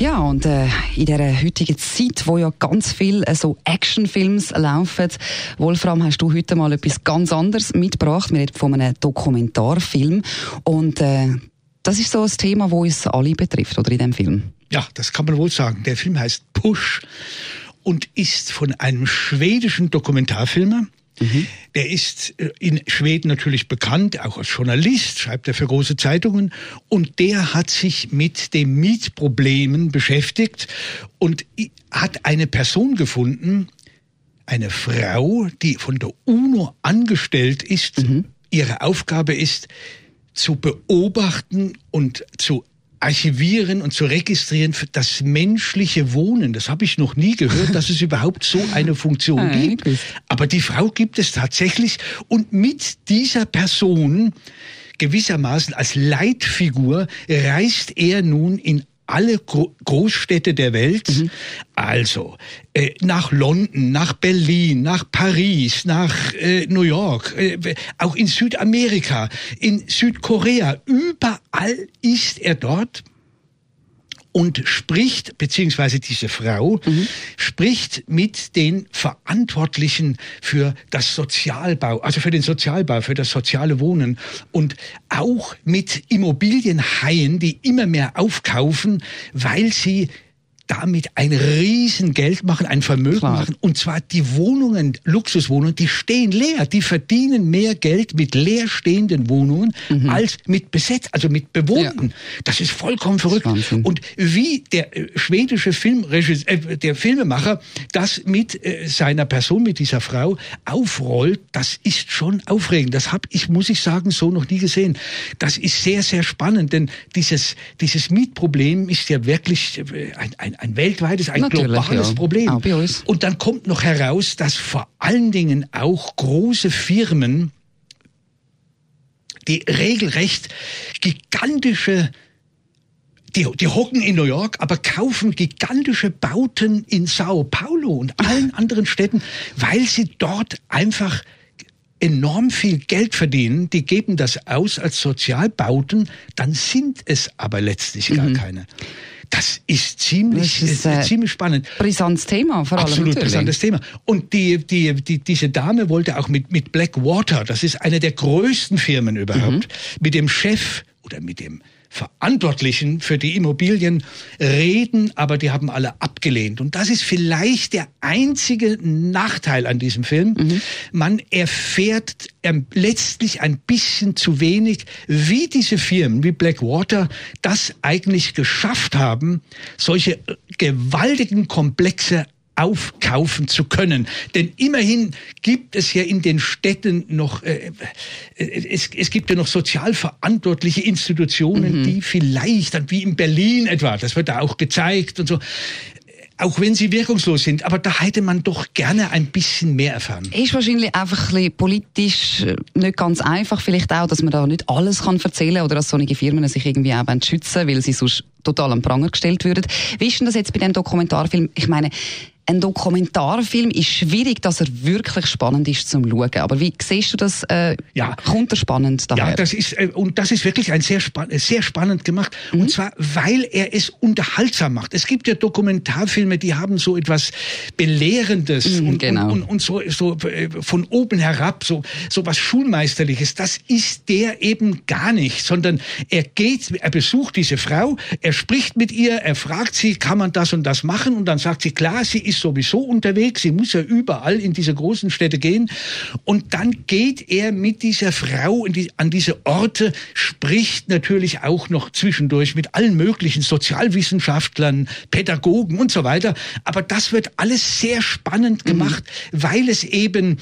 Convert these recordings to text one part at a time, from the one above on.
Ja, und äh, in dieser heutigen Zeit, wo ja ganz viele äh, so Actionfilms laufen, Wolfram, hast du heute mal etwas ganz anderes mitgebracht. Wir reden von einem Dokumentarfilm. Und äh, das ist so ein Thema, das uns alle betrifft, oder in dem Film? Ja, das kann man wohl sagen. Der Film heißt Push und ist von einem schwedischen Dokumentarfilmer. Mhm. Der ist äh, in Schweden natürlich bekannt, auch als Journalist, schreibt er für große Zeitungen. Und der hat sich mit den Mietproblemen beschäftigt und hat eine Person gefunden, eine Frau, die von der UNO angestellt ist. Mhm. Ihre Aufgabe ist, zu beobachten und zu archivieren und zu registrieren für das menschliche Wohnen. Das habe ich noch nie gehört, dass es überhaupt so eine Funktion gibt. Aber die Frau gibt es tatsächlich und mit dieser Person gewissermaßen als Leitfigur reist er nun in alle Gro Großstädte der Welt, mhm. also äh, nach London, nach Berlin, nach Paris, nach äh, New York, äh, auch in Südamerika, in Südkorea, überall ist er dort und spricht, beziehungsweise diese Frau, mhm. spricht mit den Verantwortlichen für das Sozialbau, also für den Sozialbau, für das soziale Wohnen und auch mit Immobilienhaien, die immer mehr aufkaufen, weil sie damit ein Riesengeld machen, ein Vermögen Klar. machen. Und zwar die Wohnungen, Luxuswohnungen, die stehen leer. Die verdienen mehr Geld mit leerstehenden Wohnungen mhm. als mit besetzt, also mit bewohnten. Ja. Das ist vollkommen verrückt. Ist und wie der äh, schwedische Filmregisseur, äh, der Filmemacher das mit äh, seiner Person, mit dieser Frau aufrollt, das ist schon aufregend. Das habe ich, muss ich sagen, so noch nie gesehen. Das ist sehr, sehr spannend, denn dieses, dieses Mietproblem ist ja wirklich äh, ein, ein ein weltweites, ein Natürlich, globales ja. Problem. Und dann kommt noch heraus, dass vor allen Dingen auch große Firmen, die regelrecht gigantische die, die hocken in New York, aber kaufen gigantische Bauten in Sao Paulo und allen anderen Städten, weil sie dort einfach enorm viel Geld verdienen, die geben das aus als Sozialbauten, dann sind es aber letztlich gar mhm. keine. Das ist ziemlich, das ist, äh, ziemlich spannend. Brisantes Thema, vor allem. Absolut natürlich. brisantes Thema. Und die, die, die, diese Dame wollte auch mit, mit Blackwater, das ist eine der größten Firmen überhaupt, mhm. mit dem Chef oder mit dem Verantwortlichen für die Immobilien reden, aber die haben alle abgelehnt. Und das ist vielleicht der einzige Nachteil an diesem Film. Mhm. Man erfährt ähm, letztlich ein bisschen zu wenig, wie diese Firmen wie Blackwater das eigentlich geschafft haben, solche gewaltigen Komplexe aufkaufen zu können. Denn immerhin gibt es ja in den Städten noch, äh, äh, es, es gibt ja noch sozial verantwortliche Institutionen, mhm. die vielleicht, dann wie in Berlin etwa, das wird da auch gezeigt und so, auch wenn sie wirkungslos sind. Aber da hätte man doch gerne ein bisschen mehr erfahren. Ist wahrscheinlich einfach ein bisschen politisch äh, nicht ganz einfach. Vielleicht auch, dass man da nicht alles kann erzählen oder dass solche Firmen sich irgendwie auch schützen weil sie sonst total am Pranger gestellt würden. Wie ist denn das jetzt bei dem Dokumentarfilm? Ich meine, ein Dokumentarfilm ist schwierig, dass er wirklich spannend ist zum Schauen. Aber wie siehst du das? Äh, ja, kommt er spannend daher? Ja, das ist äh, und das ist wirklich ein sehr, spa sehr spannend gemacht. Mhm. Und zwar, weil er es unterhaltsam macht. Es gibt ja Dokumentarfilme, die haben so etwas belehrendes mhm, und, genau. und, und, und, so, so äh, von oben herab, so so was schulmeisterliches. Das ist der eben gar nicht, sondern er geht, er besucht diese Frau, er spricht mit ihr, er fragt sie, kann man das und das machen? Und dann sagt sie, klar, sie ist sowieso unterwegs, sie muss ja überall in diese großen Städte gehen. Und dann geht er mit dieser Frau die, an diese Orte, spricht natürlich auch noch zwischendurch mit allen möglichen Sozialwissenschaftlern, Pädagogen und so weiter. Aber das wird alles sehr spannend mhm. gemacht, mhm. weil es eben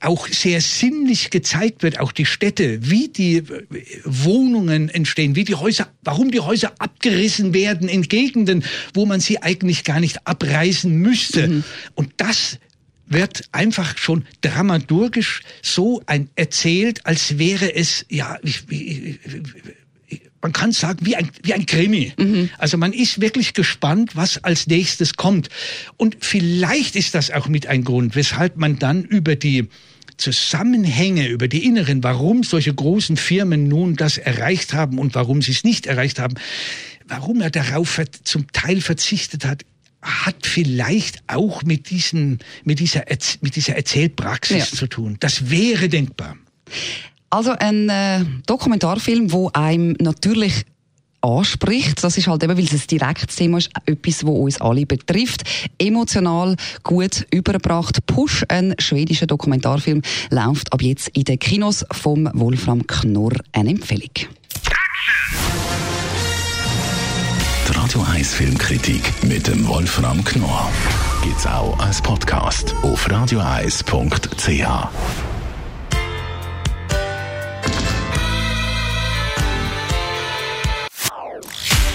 auch sehr sinnlich gezeigt wird, auch die Städte, wie die äh, Wohnungen entstehen, wie die Häuser, warum die Häuser abgerissen werden in Gegenden, wo man sie eigentlich gar nicht abreißen müsste. Mhm. Und das wird einfach schon dramaturgisch so ein erzählt, als wäre es, ja, wie, wie, man kann sagen, wie ein, wie ein Krimi. Mhm. Also man ist wirklich gespannt, was als nächstes kommt. Und vielleicht ist das auch mit ein Grund, weshalb man dann über die Zusammenhänge, über die inneren, warum solche großen Firmen nun das erreicht haben und warum sie es nicht erreicht haben, warum er darauf zum Teil verzichtet hat, hat vielleicht auch mit, diesen, mit, dieser, mit dieser Erzählpraxis ja. zu tun. Das wäre denkbar. Also ein äh, Dokumentarfilm, wo einem natürlich anspricht. Das ist halt eben, weil es ein direktes Thema ist, etwas, wo uns alle betrifft. Emotional gut überbracht. Push, ein schwedischer Dokumentarfilm, läuft ab jetzt in den Kinos vom Wolfram Knorr. Eine Empfehlung. Die Radio 1 Filmkritik mit dem Wolfram Knorr gibt's auch als Podcast auf radioeis.ch.